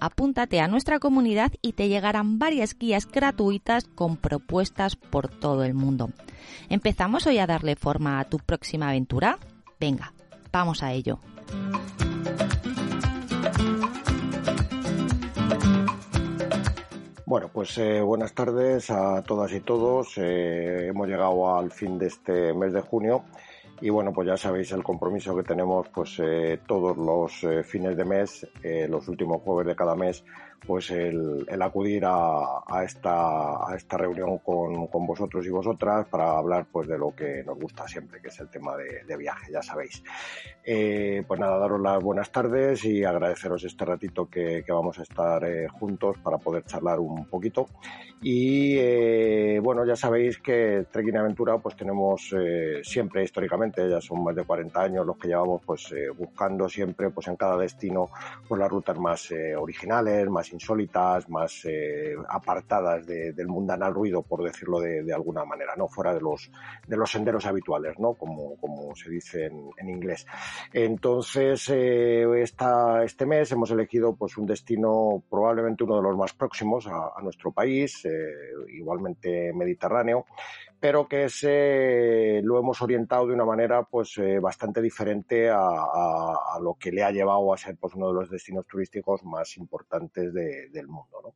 apúntate a nuestra comunidad y te llegarán varias guías gratuitas con propuestas por todo el mundo. ¿Empezamos hoy a darle forma a tu próxima aventura? Venga, vamos a ello. Bueno, pues eh, buenas tardes a todas y todos. Eh, hemos llegado al fin de este mes de junio y bueno, pues ya sabéis el compromiso que tenemos pues eh, todos los eh, fines de mes, eh, los últimos jueves de cada mes, pues el, el acudir a, a, esta, a esta reunión con, con, vosotros y vosotras para hablar pues de lo que nos gusta siempre, que es el tema de, de viaje, ya sabéis. Eh, pues nada, daros las buenas tardes y agradeceros este ratito que, que vamos a estar eh, juntos para poder charlar un poquito. Y eh, bueno, ya sabéis que Trekking Aventura pues tenemos siempre históricamente, ya son más de 40 años los que llevamos pues buscando siempre pues en cada destino pues las rutas más originales, más insólitas, más eh, apartadas de, del mundanal ruido, por decirlo de, alguna manera, ¿no? Fuera de los, de los senderos habituales, ¿no? Como, como se dice en, inglés. Entonces, eh, esta, este mes hemos elegido pues un destino probablemente uno de los más próximos a, a nuestro país, eh, igualmente mediterráneo, pero que lo hemos orientado de una manera pues eh, bastante diferente a, a, lo que le ha llevado a ser pues uno de los destinos turísticos más importantes de, del mundo. ¿no?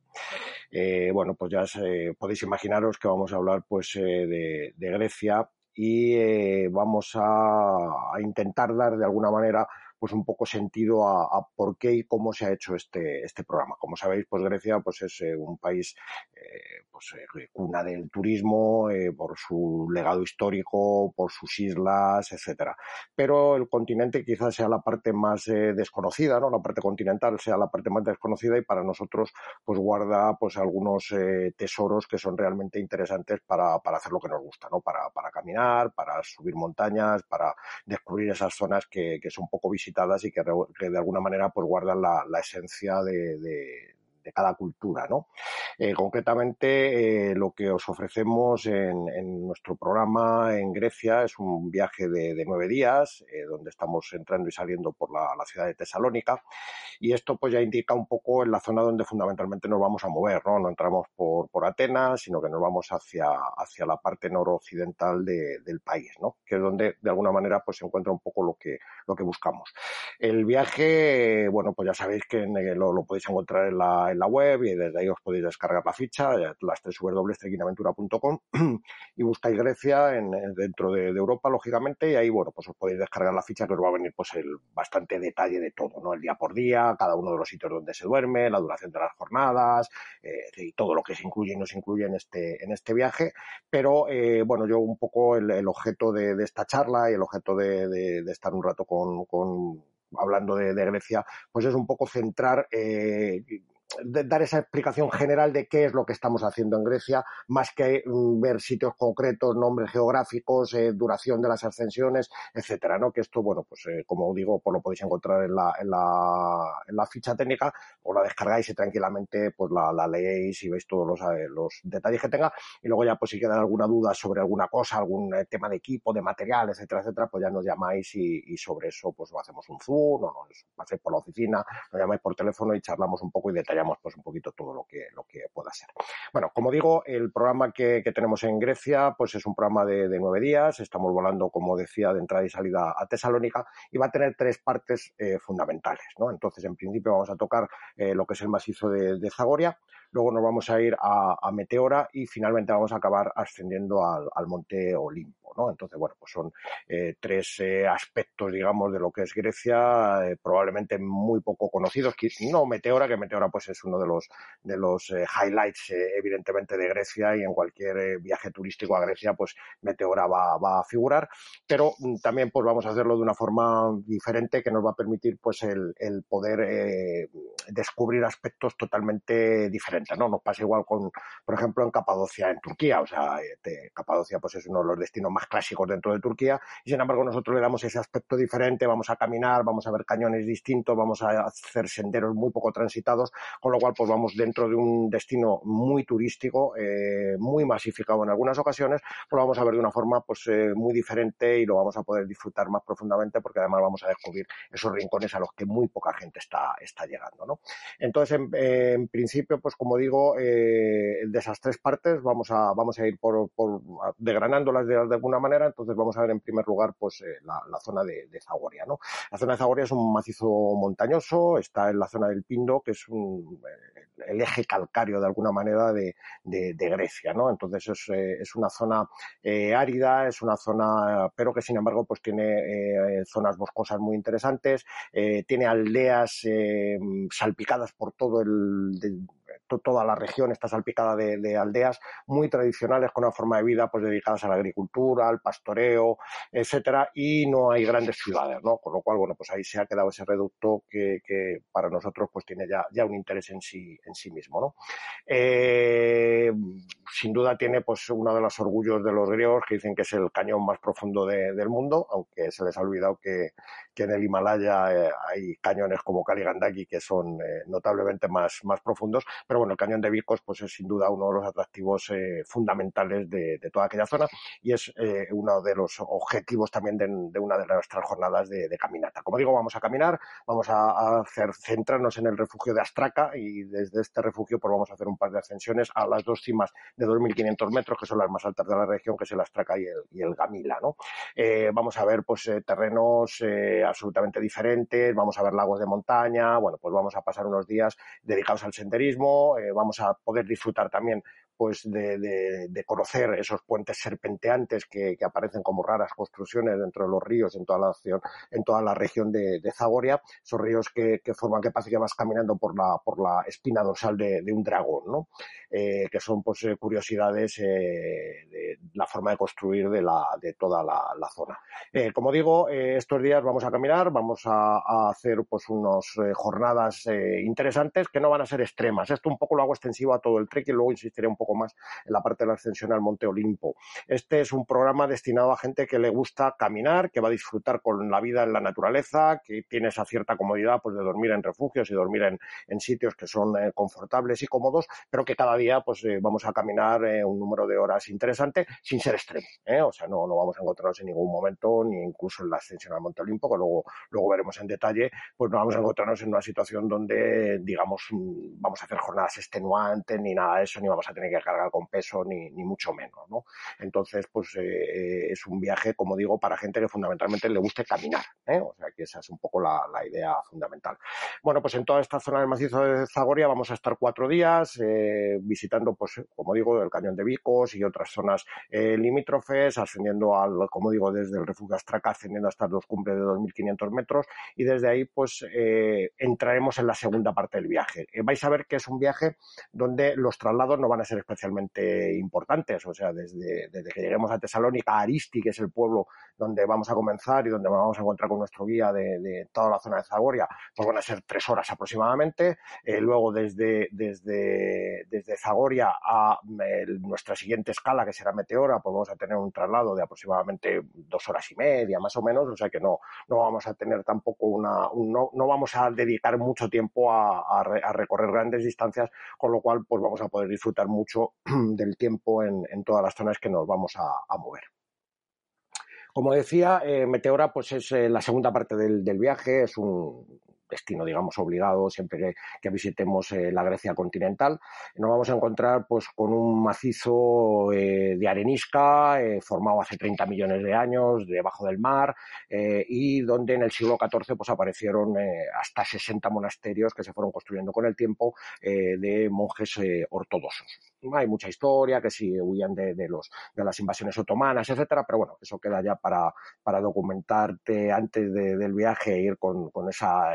Eh, bueno, pues ya se, podéis imaginaros que vamos a hablar pues eh, de, Grecia y eh, vamos a intentar dar de alguna manera pues un poco sentido a, por qué y cómo se ha hecho este, este programa. Como sabéis, pues Grecia pues es eh, un país eh, pues eh, cuna del turismo por su legado histórico, por sus islas, etcétera. Pero el continente quizás sea la parte más desconocida, ¿no? La parte continental sea la parte más desconocida y para nosotros pues guarda pues algunos tesoros que son realmente interesantes para, para hacer lo que nos gusta, ¿no? Para, para caminar, para subir montañas, para descubrir esas zonas que, que son poco visitadas y que, que de alguna manera pues guardan la, la esencia de, de, de cada cultura. ¿no? Eh, concretamente, eh, lo que os ofrecemos en, en, nuestro programa en Grecia es un viaje de, de nueve días, eh, donde estamos entrando y saliendo por la, la, ciudad de Tesalónica, y esto pues ya indica un poco en la zona donde fundamentalmente nos vamos a mover, ¿no? No entramos por, por Atenas, sino que nos vamos hacia, hacia la parte noroccidental de, del país, ¿no? Que es donde de alguna manera pues se encuentra un poco lo que, lo que buscamos. El viaje, bueno, pues ya sabéis que lo, lo podéis encontrar en la, la web y desde ahí os podéis descargar la ficha, las tres www.trequinaventura.com y buscáis Grecia en, dentro de, Europa, lógicamente, y ahí, bueno, pues os podéis descargar la ficha que os va a venir pues el bastante detalle de todo, ¿no? El día por día, cada uno de los sitios donde se duerme, la duración de las jornadas eh, y todo lo que se incluye y no se incluye en este, en este viaje. Pero, eh, bueno, yo un poco el, objeto de, esta charla y el objeto de, estar un rato con, con hablando de, Grecia, pues es un poco centrar eh, dar esa explicación general de qué es lo que estamos haciendo en Grecia, más que mm, ver sitios concretos, nombres geográficos, eh, duración de las ascensiones, etcétera, ¿no? Que esto, bueno, pues eh, como digo, pues lo podéis encontrar en la, en la, en la ficha técnica, o la descargáis y tranquilamente pues la, la leéis y veis todos los, eh, los detalles que tenga, y luego ya pues si queda alguna duda sobre alguna cosa, algún eh, tema de equipo, de material, etcétera, etcétera, pues ya nos llamáis y, y sobre eso pues hacemos un zoom, o nos paséis por la oficina, nos llamáis por teléfono y charlamos un poco y detallamos pues un poquito todo lo que, lo que pueda ser. Bueno, como digo, el programa que, que tenemos en Grecia, pues es un programa de, de, nueve días. Estamos volando, como decía, de entrada y salida a Tesalónica y va a tener tres partes eh, fundamentales, ¿no? Entonces, en principio vamos a tocar eh, lo que es el macizo de, de Zagoria, luego nos vamos a ir a, Meteora y finalmente vamos a acabar ascendiendo al, Monte Olimpo. ¿no? Entonces, bueno, pues son tres aspectos, digamos, de lo que es Grecia, probablemente muy poco conocidos. No Meteora, que Meteora pues es uno de los, de los highlights, evidentemente, de Grecia y en cualquier viaje turístico a Grecia, pues Meteora va, va a figurar, pero mm, también pues vamos a hacerlo de una forma diferente que nos va a permitir pues el, poder eh, descubrir aspectos totalmente diferentes, ¿no? Nos pasa igual con, por ejemplo, en Capadocia, en Turquía, o sea, eh, Capadocia pues es uno de los destinos más clásicos dentro de Turquía y sin embargo nosotros le damos ese aspecto diferente, vamos a caminar, vamos a ver cañones distintos, vamos a hacer senderos muy poco transitados, con lo cual pues vamos dentro de un destino muy turístico, eh, muy masificado en algunas ocasiones, pues lo vamos a ver de una forma pues muy diferente y lo vamos a poder disfrutar más profundamente porque además vamos a descubrir esos rincones a los que muy poca gente está, está llegando, ¿no? Entonces, en, principio, pues como digo, eh, de esas tres partes vamos a, vamos a ir por, degranándolas de, alguna manera. Entonces vamos a ver en primer lugar, pues eh, la, zona de, Zagoria, ¿no? La zona de Zagoria es un macizo montañoso, está en la zona del Pindo, que es un, eh, el eje calcáreo de alguna manera de, Grecia, ¿no? Entonces es, es una zona árida, es una zona, pero que sin embargo, pues tiene zonas boscosas muy interesantes, tiene aldeas salpicadas por todo el, toda la región está salpicada de, aldeas muy tradicionales con una forma de vida pues dedicadas a la agricultura, al pastoreo, etcétera, y no hay grandes ciudades, ¿no? Con lo cual, bueno, pues ahí se ha quedado ese reducto que, para nosotros pues tiene ya, ya un interés en sí, en sí mismo, ¿no? Eh, sin duda tiene pues uno de los orgullos de los griegos que dicen que es el cañón más profundo del mundo, aunque se les ha olvidado que, en el Himalaya eh, hay cañones como Kaligandaki que son eh, notablemente más, más profundos, pero bueno, el cañón de Vicos pues es sin duda uno de los atractivos eh, fundamentales de, toda aquella zona y es eh, uno de los objetivos también de, una de nuestras jornadas de, caminata. Como digo, vamos a caminar, vamos a, centrarnos en el refugio de Astraca y desde este refugio pues vamos a hacer un par de ascensiones a las dos cimas de 2.500 metros que son las más altas de la región, que es el Astraca y el, Gamila. ¿no? Eh, vamos a ver pues terrenos absolutamente diferentes, vamos a ver lagos de montaña, bueno, pues vamos a pasar unos días dedicados al senderismo, vamos a poder disfrutar también pues de, conocer esos puentes serpenteantes que, aparecen como raras construcciones dentro de los ríos en toda la, en toda la región de, Zagoria, esos ríos que, forman que parece que vas caminando por la, por la espina dorsal de, un dragón, ¿no? Eh, que son pues eh, curiosidades de la forma de construir de, la, de toda la, zona. como digo, estos días vamos a caminar, vamos a, hacer pues unas jornadas interesantes que no van a ser extremas. Esto un poco lo hago extensivo a todo el trek y luego insistiré un poco más en la parte de la ascensión al Monte Olimpo. Este es un programa destinado a gente que le gusta caminar, que va a disfrutar con la vida en la naturaleza, que tiene esa cierta comodidad pues de dormir en refugios y dormir en, sitios que son eh, confortables y cómodos, pero que cada día pues eh, vamos a caminar eh, un número de horas interesante sin ser extremo. O sea, no, no vamos a encontrarnos en ningún momento, ni incluso en la ascensión al Monte Olimpo, que luego, luego veremos en detalle, pues no vamos a encontrarnos en una situación donde, digamos, mm, vamos a hacer jornadas extenuantes, ni nada de eso, ni vamos a tener que cargar con peso, ni, ni mucho menos, ¿no? Entonces, pues eh, es un viaje, como digo, para gente que fundamentalmente le guste caminar, ¿eh? O sea, que esa es un poco la, la, idea fundamental. Bueno, pues en toda esta zona del macizo de Zagoria vamos a estar cuatro días eh, visitando, pues, como digo, el cañón de Vicos y otras zonas eh, limítrofes, ascendiendo al, como digo, desde el refugio Astraca, ascendiendo hasta los cumbres de 2.500 metros y desde ahí, pues, entraremos en la segunda parte del viaje. vais a ver que es un viaje donde los traslados no van a ser especialmente importantes. O sea, desde, desde que lleguemos a Tesalónica, Aristi, que es el pueblo donde vamos a comenzar y donde vamos a encontrar con nuestro guía de, toda la zona de Zagoria, pues van a ser tres horas aproximadamente. Eh, luego, desde, desde, desde Zagoria a nuestra siguiente escala, que será Meteora, pues vamos a tener un traslado de aproximadamente dos horas y media, más o menos. O sea que no, no vamos a tener tampoco una. no, no vamos a dedicar mucho tiempo a, a recorrer grandes distancias, con lo cual, pues vamos a poder disfrutar mucho del tiempo en, todas las zonas que nos vamos a, mover. Como decía, eh, Meteora pues es eh, la segunda parte del, viaje, es un, destino, digamos, obligado siempre que, visitemos eh, la Grecia continental. Nos vamos a encontrar pues con un macizo eh, de arenisca eh, formado hace 30 millones de años debajo del mar y donde en el siglo XIV pues aparecieron hasta 60 monasterios que se fueron construyendo con el tiempo de monjes ortodoxos. Hay mucha historia que si huían de, los, de las invasiones otomanas, etcétera, pero bueno, eso queda ya para, para documentarte antes del viaje ir con, con esa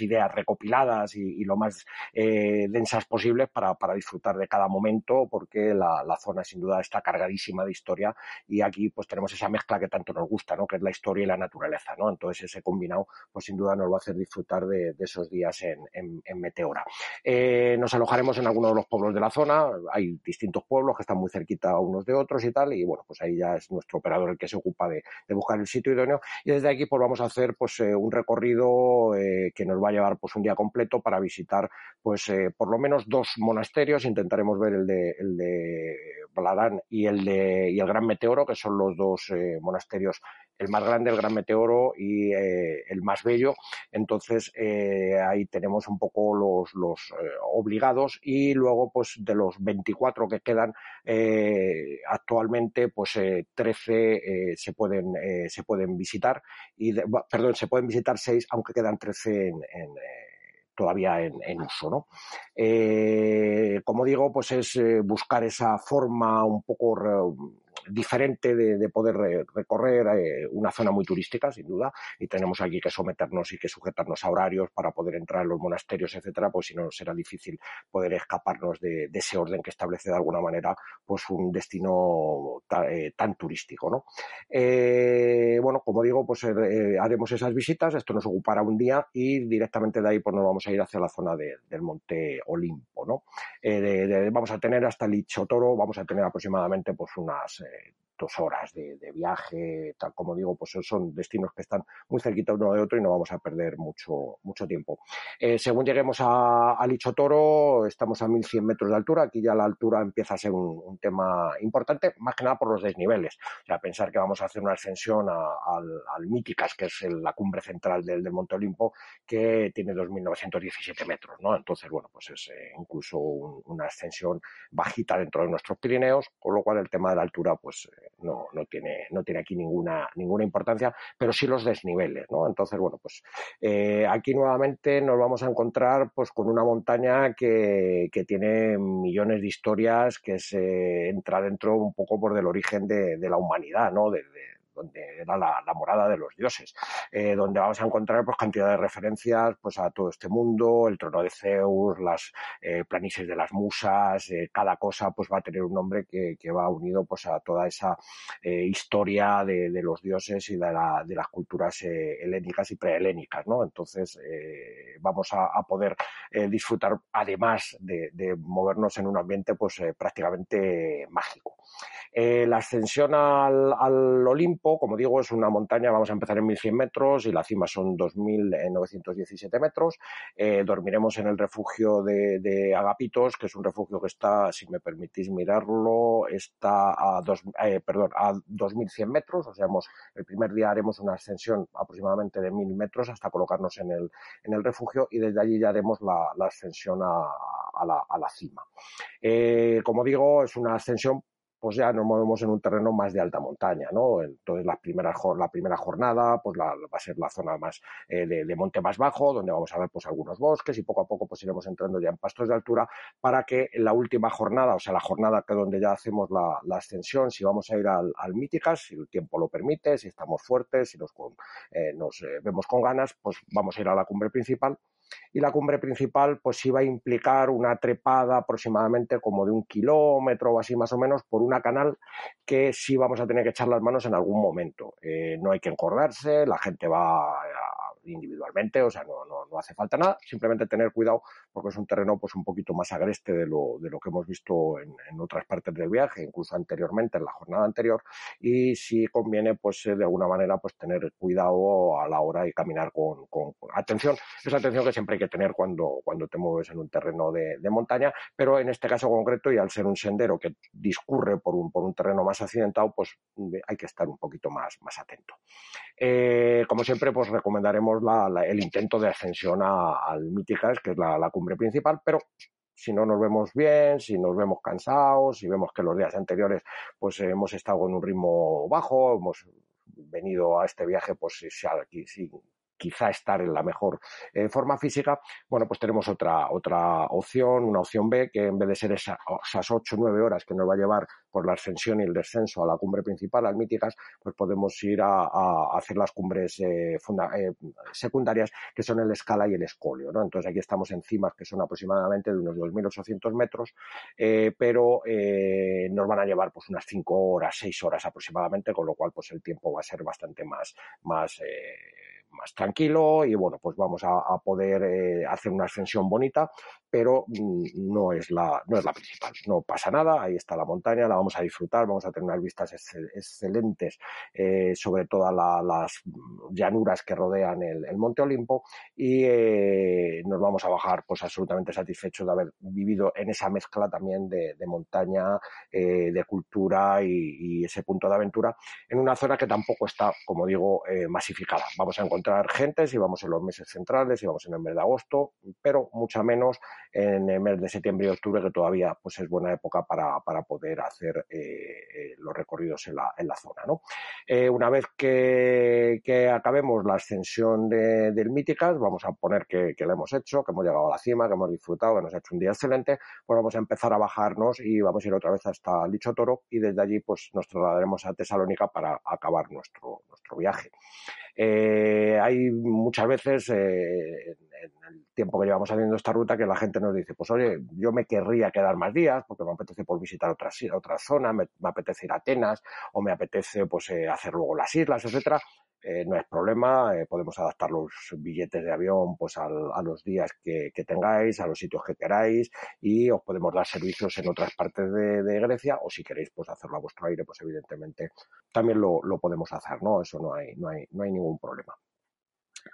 ideas recopiladas y, lo más eh, densas posibles para, disfrutar de cada momento, porque la, zona sin duda está cargadísima de historia y aquí pues tenemos esa mezcla que tanto nos gusta, ¿no? que es la historia y la naturaleza. ¿no? Entonces ese combinado pues sin duda nos va a hacer disfrutar de, esos días en, Meteora. Eh, nos alojaremos en algunos de los pueblos de la zona, hay distintos pueblos que están muy cerquita unos de otros y tal, y bueno, pues ahí ya es nuestro operador el que se ocupa de, buscar el sitio idóneo y desde aquí pues vamos a hacer pues eh, un recorrido que nos va a llevar pues un día completo para visitar pues eh, por lo menos dos monasterios. Intentaremos ver el de, el de Y el de y el Gran Meteoro, que son los dos eh, monasterios, el más grande, el Gran Meteoro y eh, el más bello. Entonces ahí tenemos un poco los, los obligados y luego pues de los 24 que quedan actualmente pues 13 se pueden se pueden visitar y perdón se pueden visitar 6 aunque quedan 13 en todavía en, uso. ¿no? Eh, como digo, pues es eh, buscar esa forma un poco diferente de, poder recorrer eh, una zona muy turística, sin duda, y tenemos aquí que someternos y que sujetarnos a horarios para poder entrar en los monasterios, etcétera, pues si no será difícil poder escaparnos de, ese orden que establece de alguna manera pues un destino eh, tan turístico, ¿no? Eh, bueno, como digo, pues haremos esas visitas, esto nos ocupará un día y directamente de ahí pues nos vamos a ir hacia la zona del Monte Olimpo, ¿no? vamos a tener hasta Lichotoro, vamos a tener aproximadamente pues unas insane. Dos horas de, viaje, tal como digo, pues son destinos que están muy cerquita uno de otro y no vamos a perder mucho, mucho tiempo. Eh, según lleguemos a, a, Lichotoro, estamos a 1100 metros de altura, aquí ya la altura empieza a ser un, tema importante, más que nada por los desniveles. O sea, pensar que vamos a hacer una ascensión al, Míticas, que es la cumbre central del, Monte Olimpo, que tiene 2.917 metros, ¿no? Entonces, bueno, pues es eh, incluso una ascensión bajita dentro de nuestros Pirineos, con lo cual el tema de la altura, pues eh, no, no, tiene, no tiene aquí ninguna, ninguna importancia, pero sí los desniveles, ¿no? Entonces, bueno, pues eh, aquí nuevamente nos vamos a encontrar pues con una montaña que, que tiene millones de historias, que se entra dentro un poco por del origen de, de la humanidad, ¿no? De, donde era la, morada de los dioses, eh, donde vamos a encontrar pues cantidad de referencias pues a todo este mundo, el trono de Zeus, las eh, planicies de las musas, eh, cada cosa pues va a tener un nombre que, va unido pues a toda esa historia de, los dioses y de, las culturas helénicas y prehelénicas, ¿no? Entonces vamos a, poder disfrutar además de, movernos en un ambiente pues prácticamente mágico. Eh, la ascensión al, Olimpo, como digo, es una montaña, vamos a empezar en 1100 metros y la cima son 2917 metros. Eh, dormiremos en el refugio de, Agapitos, que es un refugio que está, si me permitís mirarlo, está a, dos, eh, perdón, a 2100 metros. O sea, el primer día haremos una ascensión aproximadamente de 1000 metros hasta colocarnos en el, refugio y desde allí ya haremos la, ascensión a la cima. como digo, es una ascensión pues ya nos movemos en un terreno más de alta montaña, ¿no? Entonces la primera, la primera jornada pues va a ser la zona más eh, de, monte más bajo, donde vamos a ver pues algunos bosques y poco a poco pues iremos entrando ya en pastos de altura para que en la última jornada, o sea la jornada que donde ya hacemos la, ascensión, si vamos a ir al, Míticas, si el tiempo lo permite, si estamos fuertes, si nos, eh, nos eh, vemos con ganas, pues vamos a ir a la cumbre principal y la cumbre principal pues iba a implicar una trepada aproximadamente como de un kilómetro o así más o menos por una canal que sí vamos a tener que echar las manos en algún momento. Eh, no hay que encordarse, la gente va individualmente, o sea, no, no, no, hace falta nada, simplemente tener cuidado porque es un terreno pues un poquito más agreste de lo, de lo que hemos visto en, en otras partes del viaje, incluso anteriormente, en la jornada anterior, y sí conviene pues de alguna manera pues tener cuidado a la hora de caminar con, con, atención, esa atención que siempre hay que tener cuando, cuando te mueves en un terreno de, de montaña, pero en este caso concreto y al ser un sendero que discurre por un, por un terreno más accidentado, pues hay que estar un poquito más, más atento. Eh, como siempre, pues recomendaremos la, el intento de ascensión a, al Míticas, que es la, la cumbre principal, pero si no nos vemos bien, si nos vemos cansados, si vemos que los días anteriores pues hemos estado con un ritmo bajo, hemos venido a este viaje pues si, si, quizá estar en la mejor eh, forma física, bueno, pues tenemos otra, otra opción, una opción B, que en vez de ser esa, esas 8 o 9 horas que nos va a llevar por la ascensión y el descenso a la cumbre principal, al Míticas, pues podemos ir a, a hacer las cumbres eh, funda, eh, secundarias, que son el Escala y el Escolio, ¿no? Entonces aquí estamos en cimas que son aproximadamente de unos 2.800 metros, eh, pero eh, nos van a llevar pues unas 5 horas, 6 horas aproximadamente, con lo cual pues el tiempo va a ser bastante más, más más tranquilo y bueno, pues vamos a, poder eh, hacer una ascensión bonita, pero mm, no es, la, no es la principal. No pasa nada, ahí está la montaña, la vamos a disfrutar, vamos a tener unas vistas excel excelentes eh, sobre todas la, las llanuras que rodean el, Monte Olimpo y eh, nos vamos a bajar pues absolutamente satisfechos de haber vivido en esa mezcla también de, montaña, de cultura y, ese punto de aventura en una zona que tampoco está, como digo, masificada. Vamos a encontrar gente si vamos en los meses centrales, si vamos en el mes de agosto, pero mucha menos en el mes de septiembre y octubre, que todavía pues es buena época para, para poder hacer eh, los recorridos en la, en la zona. ¿no? Eh, una vez que, acabemos la ascensión de, del Míticas, vamos a poner que, que lo hemos hecho, que hemos llegado a la cima, que hemos disfrutado, que nos ha hecho un día excelente, pues vamos a empezar a bajarnos y vamos a ir otra vez hasta Licho Toro y desde allí pues nos trasladaremos a Tesalónica para acabar nuestro, nuestro viaje. Eh, hay muchas veces eh, en el tiempo que llevamos haciendo esta ruta que la gente nos dice, pues oye, yo me querría quedar más días porque me apetece por visitar otras otras zonas, me, me apetece ir a Atenas o me apetece pues eh, hacer luego las islas, etcétera. Eh, no es problema, eh, podemos adaptar los billetes de avión pues al, a los días que, que, tengáis, a los sitios que queráis y os podemos dar servicios en otras partes de, de, Grecia o si queréis pues hacerlo a vuestro aire, pues evidentemente también lo, lo podemos hacer, ¿no? Eso no hay, no hay, no hay ningún problema.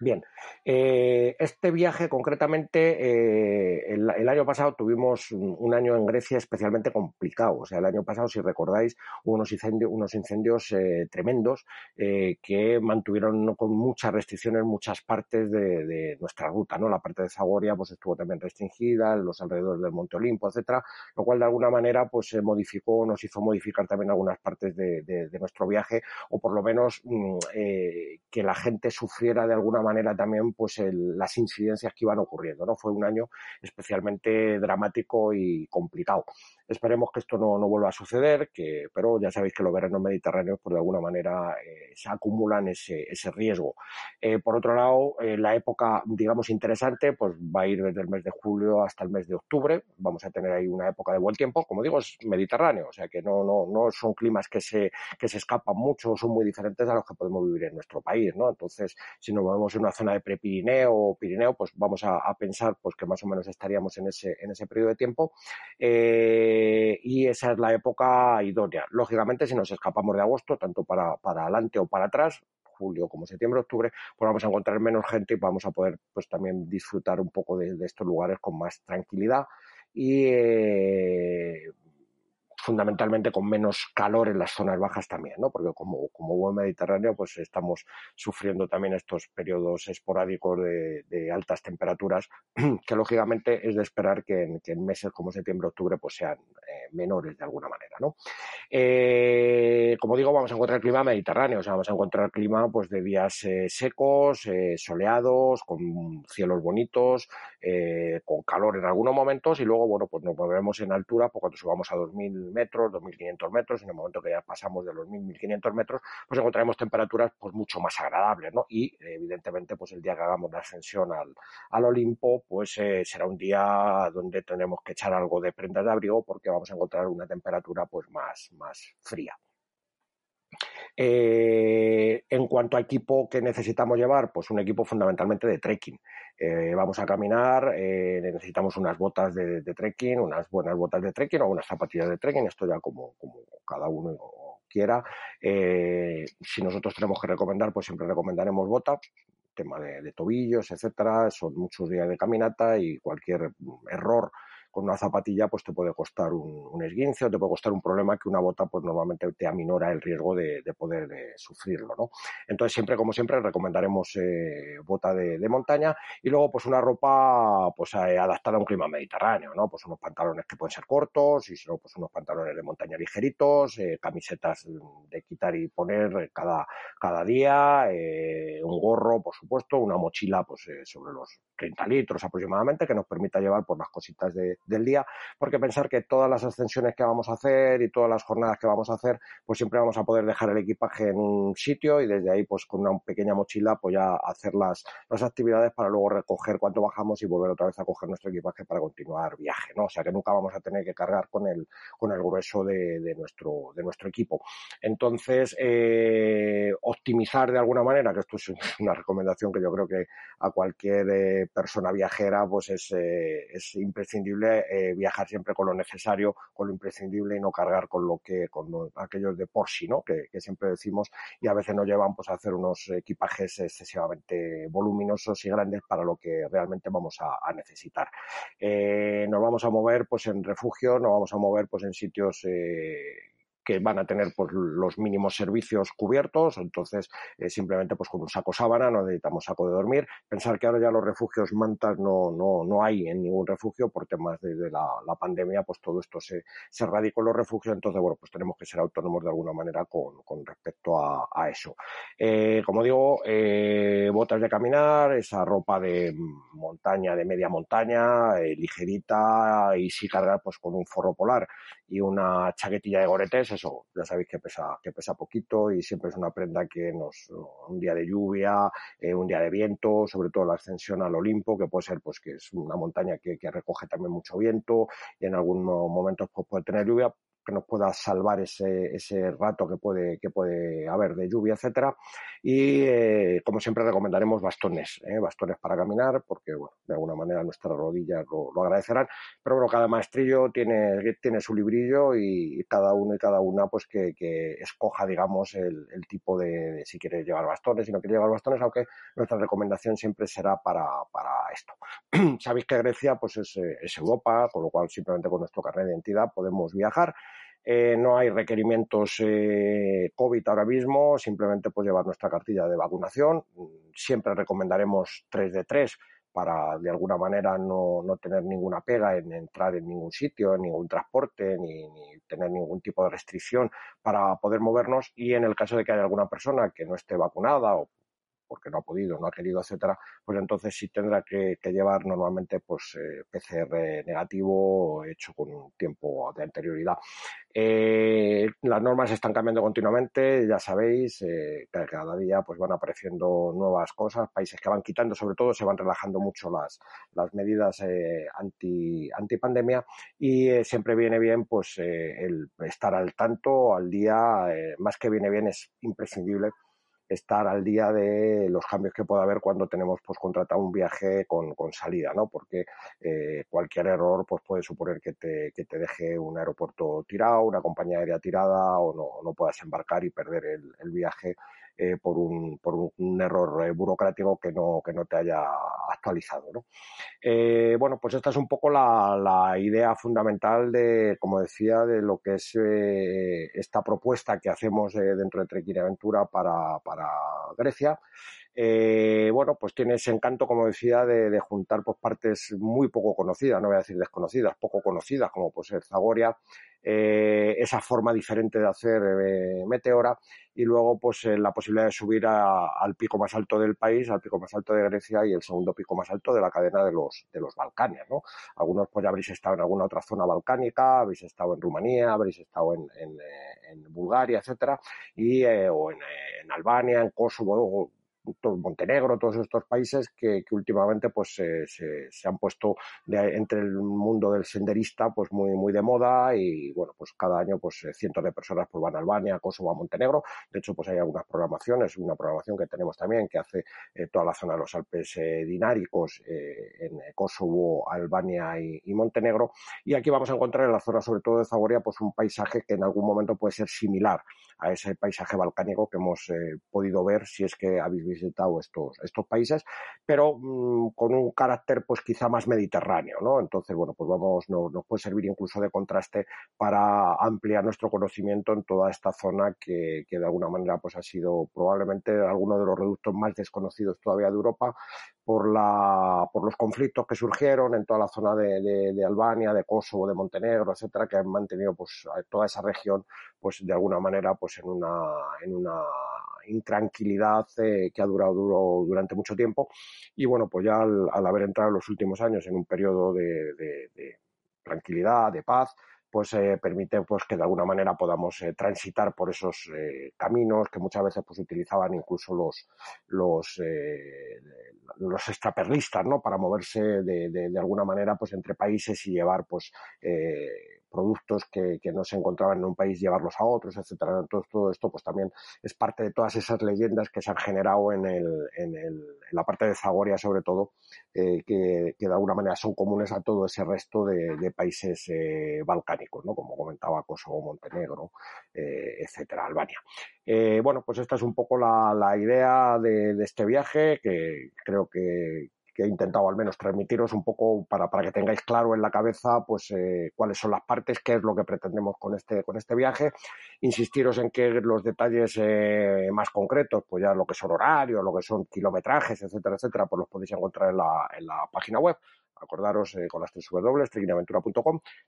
Bien, eh, este viaje concretamente, eh, el, año pasado tuvimos un, año en Grecia especialmente complicado. O sea, el año pasado, si recordáis, hubo unos incendios, unos incendios eh, tremendos eh, que mantuvieron con muchas restricciones muchas partes de, nuestra ruta. ¿no? La parte de Zagoria pues, estuvo también restringida, los alrededores del Monte Olimpo, etcétera, lo cual de alguna manera pues, modificó, nos hizo modificar también algunas partes de, de nuestro viaje, o por lo menos mmm, que la gente sufriera de alguna manera también pues el, las incidencias que iban ocurriendo. ¿no? Fue un año especialmente dramático y complicado. Esperemos que esto no, no vuelva a suceder, que, pero ya sabéis que los veranos mediterráneos pues de alguna manera eh, se acumulan ese, ese riesgo. Eh, por otro lado, eh, la época, digamos, interesante, pues va a ir desde el mes de julio hasta el mes de octubre. Vamos a tener ahí una época de buen tiempo. Como digo, es mediterráneo, o sea que no, no, no son climas que se, que se escapan mucho, son muy diferentes a los que podemos vivir en nuestro país, ¿no? Entonces, si nos movemos en una zona de prepirineo o Pirineo, pues vamos a, pensar pues que más o menos estaríamos en ese, en ese periodo de tiempo. Y esa es la época idónea. Lógicamente, si nos escapamos de agosto, tanto para, para adelante o para atrás, julio como septiembre, octubre, pues vamos a encontrar menos gente y vamos a poder pues también disfrutar un poco de, de estos lugares con más tranquilidad y eh, fundamentalmente con menos calor en las zonas bajas también, ¿no? Porque como, como buen mediterráneo, pues estamos sufriendo también estos periodos esporádicos de, altas temperaturas, que lógicamente es de esperar que en, meses como septiembre, octubre, pues sean eh, menores de alguna manera, ¿no? Eh, como digo, vamos a encontrar clima mediterráneo, o sea, vamos a encontrar clima pues de días eh, secos, soleados, con cielos bonitos, con calor en algunos momentos y luego, bueno, pues nos movemos en altura, pues cuando subamos a 2000 metros, 2.500 metros, en el momento que ya pasamos de los 1.500 metros, pues encontraremos temperaturas pues mucho más agradables, ¿no? Y evidentemente pues el día que hagamos la ascensión al, al Olimpo, pues eh, será un día donde tendremos que echar algo de prendas de abrigo porque vamos a encontrar una temperatura pues más, más fría. Eh, en cuanto a equipo que necesitamos llevar, pues un equipo fundamentalmente de trekking. vamos a caminar, necesitamos unas botas de, trekking, unas buenas botas de trekking o unas zapatillas de trekking, esto ya como, como cada uno quiera. si nosotros tenemos que recomendar, pues siempre recomendaremos botas, tema de tobillos, etcétera. Son muchos días de caminata y cualquier error con una zapatilla pues te puede costar un, esguince o te puede costar un problema que una bota pues normalmente te aminora el riesgo de, poder eh, sufrirlo, ¿no? Entonces siempre, como siempre, recomendaremos eh, bota de, montaña y luego pues una ropa pues eh, adaptada a un clima mediterráneo, ¿no? Pues unos pantalones que pueden ser cortos y si no, pues unos pantalones de montaña ligeritos, camisetas de quitar y poner cada, cada día, un gorro, por supuesto, una mochila pues sobre los 30 litros aproximadamente que nos permita llevar por las cositas de, del día, porque pensar que todas las ascensiones que vamos a hacer y todas las jornadas que vamos a hacer, pues siempre vamos a poder dejar el equipaje en un sitio y desde ahí, pues con una pequeña mochila, pues ya hacer las, las actividades para luego recoger cuánto bajamos y volver otra vez a coger nuestro equipaje para continuar viaje, ¿no? O sea que nunca vamos a tener que cargar con el, con el grueso de, de nuestro, de nuestro equipo. Entonces, eh, optimizar de alguna manera, que esto es una recomendación que yo creo que a cualquier eh, persona viajera, pues es, eh, es imprescindible eh, viajar siempre con lo necesario, con lo imprescindible y no cargar con lo que, con aquellos de por sí, ¿no? Que, siempre decimos y a veces nos llevan pues a hacer unos equipajes excesivamente voluminosos y grandes para lo que realmente vamos a, necesitar. Eh, nos vamos a mover pues en refugio, nos vamos a mover pues en sitios eh, que van a tener pues, los mínimos servicios cubiertos, entonces eh, simplemente pues con un saco sábana no necesitamos saco de dormir. Pensar que ahora ya los refugios mantas no, no, no hay en ningún refugio por temas de, la, pandemia, pues todo esto se, se radicó en los refugios, entonces bueno, pues tenemos que ser autónomos de alguna manera con, con respecto a, a eso. Eh, como digo, eh, botas de caminar, esa ropa de montaña, de media montaña, eh, ligerita y si cargar pues con un forro polar y una chaquetilla de goretes eso, ya sabéis que pesa, que pesa poquito y siempre es una prenda que nos, un día de lluvia, eh, un día de viento, sobre todo la ascensión al Olimpo, que puede ser pues que es una montaña que, que recoge también mucho viento y en algunos momentos pues, puede tener lluvia, que nos pueda salvar ese, ese rato que puede, que puede haber de lluvia, etcétera. Y eh, como siempre recomendaremos bastones, ¿eh? bastones para caminar, porque bueno, de alguna manera nuestras rodillas lo, lo, agradecerán. Pero bueno, cada maestrillo tiene, tiene su librillo y cada uno y cada una pues que, escoja, digamos, el, tipo de, si quiere llevar bastones, si no quiere llevar bastones, aunque nuestra recomendación siempre será para, para esto. Sabéis que Grecia pues es, es Europa, con lo cual simplemente con nuestro carnet de identidad podemos viajar eh, no hay requerimientos eh, COVID ahora mismo, simplemente pues llevar nuestra cartilla de vacunación. Siempre recomendaremos 3 de 3 para de alguna manera no, no, tener ninguna pega en entrar en ningún sitio, en ningún transporte, ni, ni, tener ningún tipo de restricción para poder movernos. Y en el caso de que haya alguna persona que no esté vacunada o porque no ha podido, no ha querido, etcétera, pues entonces sí tendrá que, llevar normalmente pues eh, PCR negativo hecho con tiempo de anterioridad. Eh, las normas están cambiando continuamente, ya sabéis, eh, cada día pues van apareciendo nuevas cosas, países que van quitando, sobre todo se van relajando mucho las, las medidas anti, anti pandemia y siempre viene bien pues el estar al tanto, al día, más que viene bien es imprescindible estar al día de los cambios que pueda haber cuando tenemos pues contratado un viaje con, con salida, ¿no? Porque eh, cualquier error pues puede suponer que te, que te deje un aeropuerto tirado, una compañía aérea tirada o no, no puedas embarcar y perder el, el viaje eh, por, un, por un error eh, burocrático que no, que no te haya actualizado. ¿no? Eh, bueno, pues esta es un poco la, la, idea fundamental de, como decía, de lo que es eh, esta propuesta que hacemos eh, dentro de Trekking Aventura para, para Grecia. Eh, bueno, pues tiene ese encanto, como decía, de, juntar pues, partes muy poco conocidas, no voy a decir desconocidas, poco conocidas, como puede ser Zagoria, eh, esa forma diferente de hacer eh, Meteora y luego pues la posibilidad de subir al pico más alto del país, al pico más alto de Grecia y el segundo pico más alto de la cadena de los, de los Balcanes, ¿no? Algunos pues ya habréis estado en alguna otra zona balcánica, habréis estado en Rumanía, habréis estado en, en, en Bulgaria, etcétera, y, o en, en Albania, en Kosovo, Montenegro, todos estos países que, últimamente pues se, han puesto entre el mundo del senderista pues muy muy de moda y bueno pues cada año pues cientos de personas pues van a Albania, Kosovo, a Montenegro. De hecho pues hay algunas programaciones, una programación que tenemos también que hace toda la zona de los Alpes dináricos en Kosovo, Albania y, y, Montenegro. Y aquí vamos a encontrar en la zona sobre todo de Zagoria pues un paisaje que en algún momento puede ser similar a ese paisaje balcánico que hemos eh, podido ver si es que habéis visitado estos, estos países, pero mm, con un carácter pues quizá más mediterráneo, ¿no? Entonces, bueno, pues vamos, nos, nos puede servir incluso de contraste para ampliar nuestro conocimiento en toda esta zona que, que de alguna manera pues ha sido probablemente alguno de los reductos más desconocidos todavía de Europa por, la, por los conflictos que surgieron en toda la zona de, de, Albania, de Kosovo, de Montenegro, etcétera, que han mantenido pues toda esa región pues de alguna manera pues en una, en una intranquilidad eh, que ha durado duro durante mucho tiempo. Y bueno pues ya al, haber entrado en los últimos años en un periodo de, tranquilidad, de paz, pues eh, permite pues que de alguna manera podamos eh, transitar por esos eh, caminos que muchas veces pues utilizaban incluso los los los extraperlistas no para moverse de, de, de, alguna manera pues entre países y llevar pues productos que, que, no se encontraban en un país, llevarlos a otros, etcétera. Entonces, todo esto pues también es parte de todas esas leyendas que se han generado en, el, en, el, en la parte de Zagoria, sobre todo, eh, que, que, de alguna manera son comunes a todo ese resto de, países eh, balcánicos, ¿no? Como comentaba Kosovo, Montenegro, eh, etcétera, Albania. Eh, bueno, pues esta es un poco la, la idea de, de este viaje, que creo que, que he intentado al menos transmitiros un poco para, para que tengáis claro en la cabeza pues eh, cuáles son las partes, qué es lo que pretendemos con este, con este viaje. Insistiros en que los detalles eh, más concretos, pues ya lo que son horarios, lo que son kilometrajes, etcétera, etcétera, pues los podéis encontrar en la, en la página web acordaros eh, con las tres W,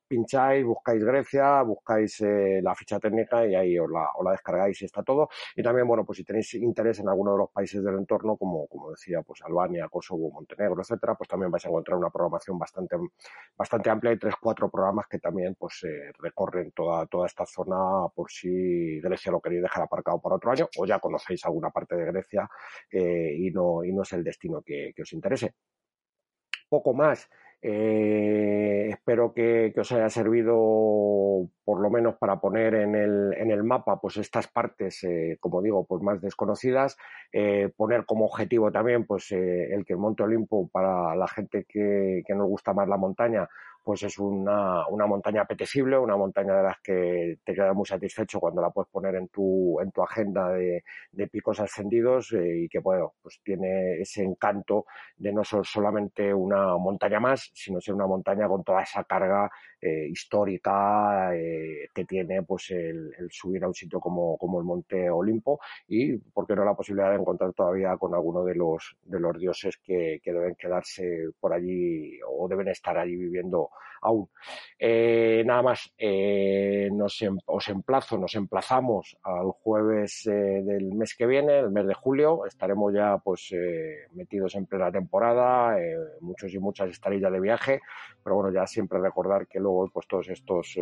pincháis, buscáis Grecia, buscáis eh, la ficha técnica y ahí os la, os la, descargáis y está todo. Y también, bueno, pues si tenéis interés en alguno de los países del entorno, como, como decía, pues Albania, Kosovo, Montenegro, etcétera, pues también vais a encontrar una programación bastante, bastante amplia y tres, cuatro programas que también pues eh, recorren toda, toda esta zona por si Grecia lo queréis dejar aparcado para otro año o ya conocéis alguna parte de Grecia eh, y, no, y no es el destino que, que os interese poco más. Eh, espero que, os haya servido por lo menos para poner en el, en el mapa pues estas partes, eh, como digo, pues más desconocidas, eh, poner como objetivo también pues el que el Monte Olimpo para la gente que, que nos gusta más la montaña pues es una, una, montaña apetecible, una montaña de las que te queda muy satisfecho cuando la puedes poner en tu, en tu agenda de, de picos ascendidos eh, y que bueno, pues tiene ese encanto de no ser solamente una montaña más, sino ser una montaña con toda esa carga eh, histórica eh, que tiene pues el, subir a un sitio como, como el Monte Olimpo y, ¿por qué no la posibilidad de encontrar todavía con alguno de los, de los dioses que, que deben quedarse por allí o deben estar allí viviendo aún. Eh, nada más, nos, em, os emplazo, nos emplazamos al jueves del mes que viene, el mes de julio. Estaremos ya pues metidos en plena temporada, muchos y muchas estarillas de viaje, pero bueno, ya siempre recordar que luego pues todos estos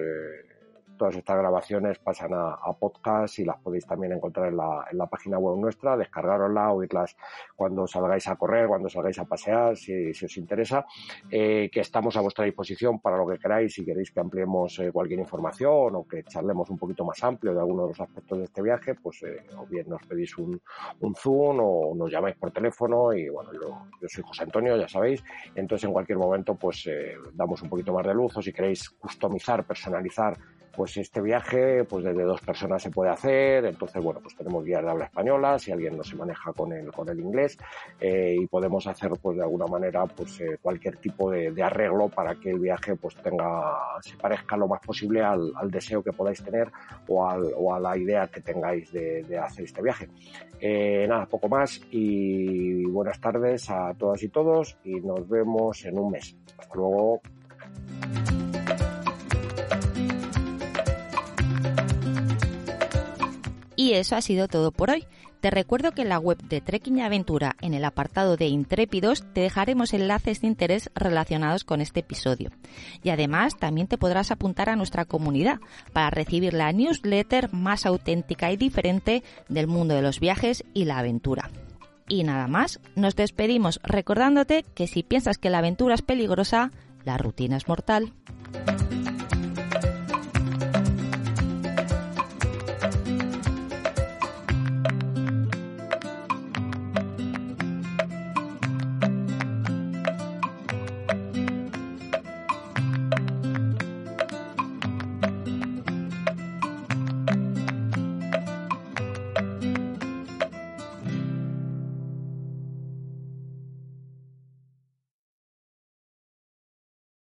todas estas grabaciones pasan a, podcast y las podéis también encontrar en la, en la página web nuestra, descargarosla, oírlas cuando salgáis a correr, cuando salgáis a pasear, si, os interesa, eh, que estamos a vuestra disposición para lo que queráis, si queréis que ampliemos eh, cualquier información o que charlemos un poquito más amplio de alguno de los aspectos de este viaje, pues eh, o bien nos pedís un, un Zoom o nos llamáis por teléfono y bueno, yo, soy José Antonio, ya sabéis, entonces en cualquier momento pues damos un poquito más de luz o si queréis customizar, personalizar pues este viaje pues desde dos personas se puede hacer, entonces bueno, pues tenemos guías de habla española, si alguien no se maneja con el, con el inglés, eh, y podemos hacer pues de alguna manera pues eh, cualquier tipo de, de, arreglo para que el viaje pues tenga, se parezca lo más posible al, al deseo que podáis tener o, al, o, a la idea que tengáis de, de hacer este viaje. Eh, nada, poco más y buenas tardes a todas y todos y nos vemos en un mes. Hasta luego. Y eso ha sido todo por hoy. Te recuerdo que en la web de Trekking Aventura, en el apartado de Intrépidos, te dejaremos enlaces de interés relacionados con este episodio. Y además también te podrás apuntar a nuestra comunidad para recibir la newsletter más auténtica y diferente del mundo de los viajes y la aventura. Y nada más, nos despedimos recordándote que si piensas que la aventura es peligrosa, la rutina es mortal.